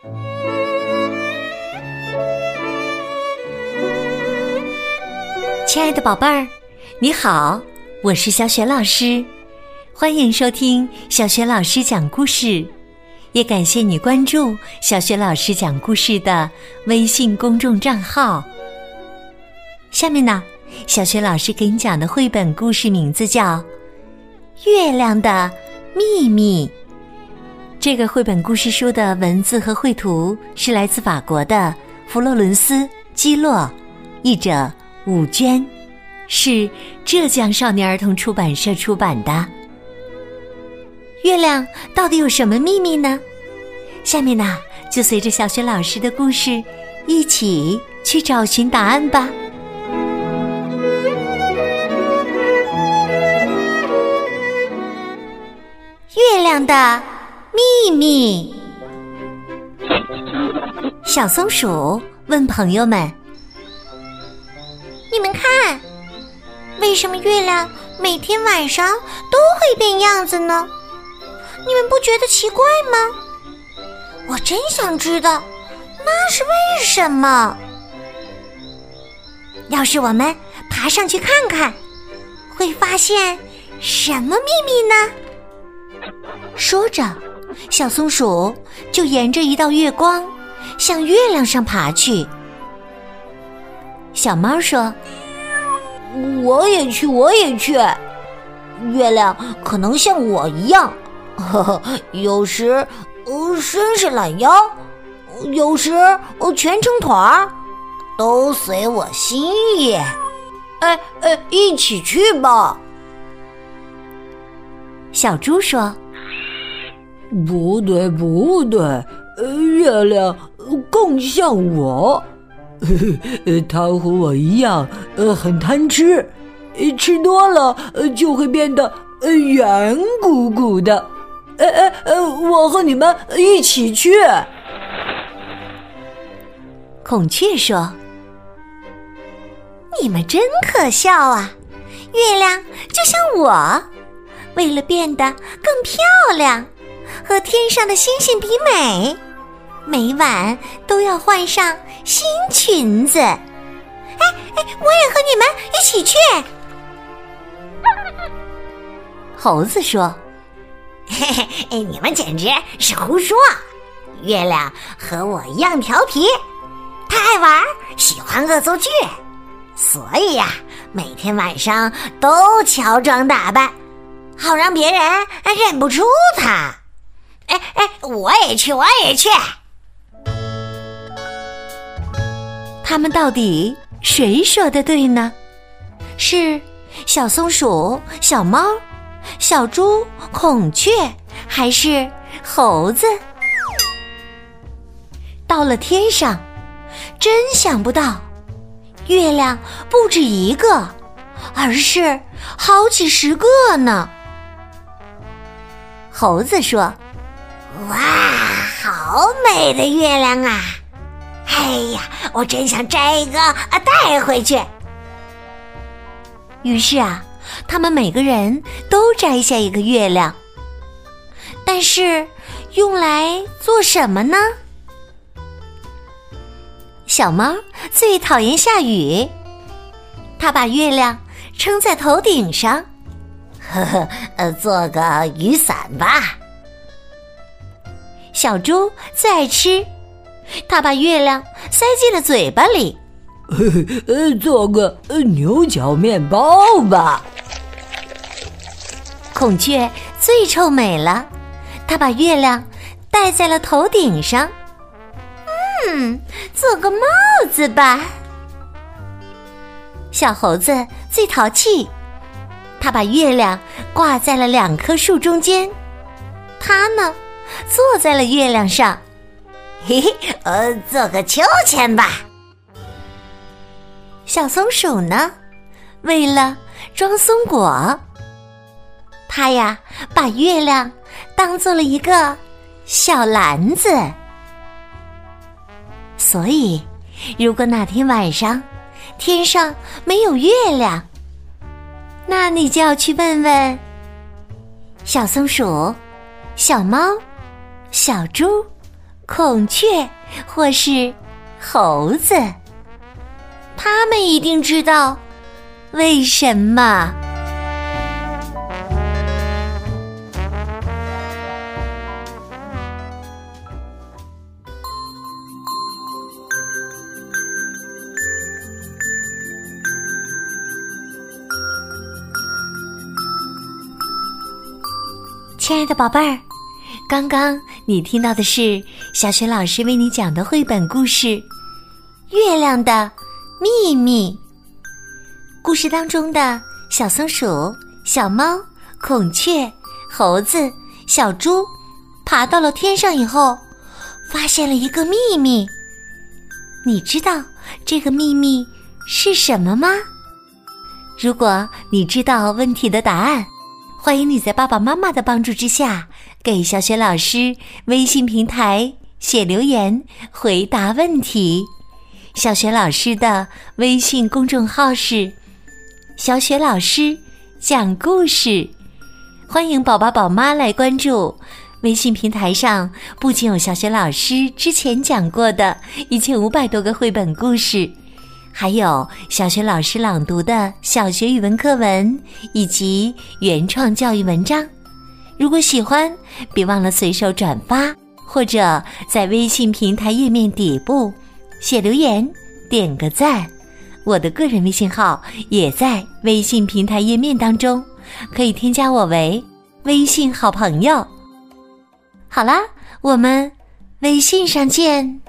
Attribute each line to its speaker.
Speaker 1: 亲爱的宝贝儿，你好，我是小雪老师，欢迎收听小雪老师讲故事，也感谢你关注小雪老师讲故事的微信公众账号。下面呢，小雪老师给你讲的绘本故事名字叫《月亮的秘密》。这个绘本故事书的文字和绘图是来自法国的弗洛伦斯·基洛，译者。武娟，是浙江少年儿童出版社出版的。月亮到底有什么秘密呢？下面呢，就随着小雪老师的故事，一起去找寻答案吧。月亮的秘密。小松鼠问朋友们。
Speaker 2: 你们看，为什么月亮每天晚上都会变样子呢？你们不觉得奇怪吗？我真想知道，那是为什么？要是我们爬上去看看，会发现什么秘密呢？
Speaker 1: 说着，小松鼠就沿着一道月光向月亮上爬去。小猫说：“
Speaker 3: 我也去，我也去。月亮可能像我一样，呵呵，有时呃伸伸懒腰，有时呃蜷成团儿，都随我心意。哎哎，一起去吧。”
Speaker 1: 小猪说：“
Speaker 4: 不对，不对，月亮更像我。”呵呵，他和我一样，呃，很贪吃，吃多了就会变得圆鼓鼓的。哎哎呃，我和你们一起去。
Speaker 1: 孔雀说：“
Speaker 2: 你们真可笑啊！月亮就像我，为了变得更漂亮，和天上的星星比美。”每晚都要换上新裙子，哎哎，我也和你们一起去。
Speaker 1: 猴子说：“
Speaker 3: 嘿嘿，你们简直是胡说！月亮和我一样调皮，他爱玩，喜欢恶作剧，所以呀，每天晚上都乔装打扮，好让别人认不出他。哎哎，我也去，我也去。”
Speaker 1: 他们到底谁说的对呢？是小松鼠、小猫、小猪、孔雀，还是猴子？到了天上，真想不到，月亮不止一个，而是好几十个呢。猴子说：“
Speaker 3: 哇，好美的月亮啊！”哎呀，我真想摘一个啊带回去。
Speaker 1: 于是啊，他们每个人都摘下一个月亮。但是用来做什么呢？小猫最讨厌下雨，它把月亮撑在头顶上，
Speaker 3: 呵呵，呃，做个雨伞吧。
Speaker 1: 小猪最爱吃。他把月亮塞进了嘴巴里，
Speaker 4: 呃，做个牛角面包吧。
Speaker 1: 孔雀最臭美了，它把月亮戴在了头顶上，
Speaker 2: 嗯，做个帽子吧。
Speaker 1: 小猴子最淘气，它把月亮挂在了两棵树中间，它呢，坐在了月亮上。
Speaker 3: 嘿嘿，呃，做个秋千吧。
Speaker 1: 小松鼠呢，为了装松果，它呀把月亮当做了一个小篮子。所以，如果哪天晚上天上没有月亮，那你就要去问问小松鼠、小猫、小猪。
Speaker 2: 孔雀或是猴子，他们一定知道为什么。
Speaker 1: 亲爱的宝贝儿，刚刚你听到的是小雪老师为你讲的绘本故事《月亮的秘密》。故事当中的小松鼠、小猫、孔雀、猴子、小猪，爬到了天上以后，发现了一个秘密。你知道这个秘密是什么吗？如果你知道问题的答案。欢迎你在爸爸妈妈的帮助之下，给小雪老师微信平台写留言回答问题。小雪老师的微信公众号是“小雪老师讲故事”，欢迎宝宝宝妈来关注。微信平台上不仅有小雪老师之前讲过的一千五百多个绘本故事。还有小学老师朗读的小学语文课文以及原创教育文章，如果喜欢，别忘了随手转发，或者在微信平台页面底部写留言，点个赞。我的个人微信号也在微信平台页面当中，可以添加我为微信好朋友。好啦，我们微信上见。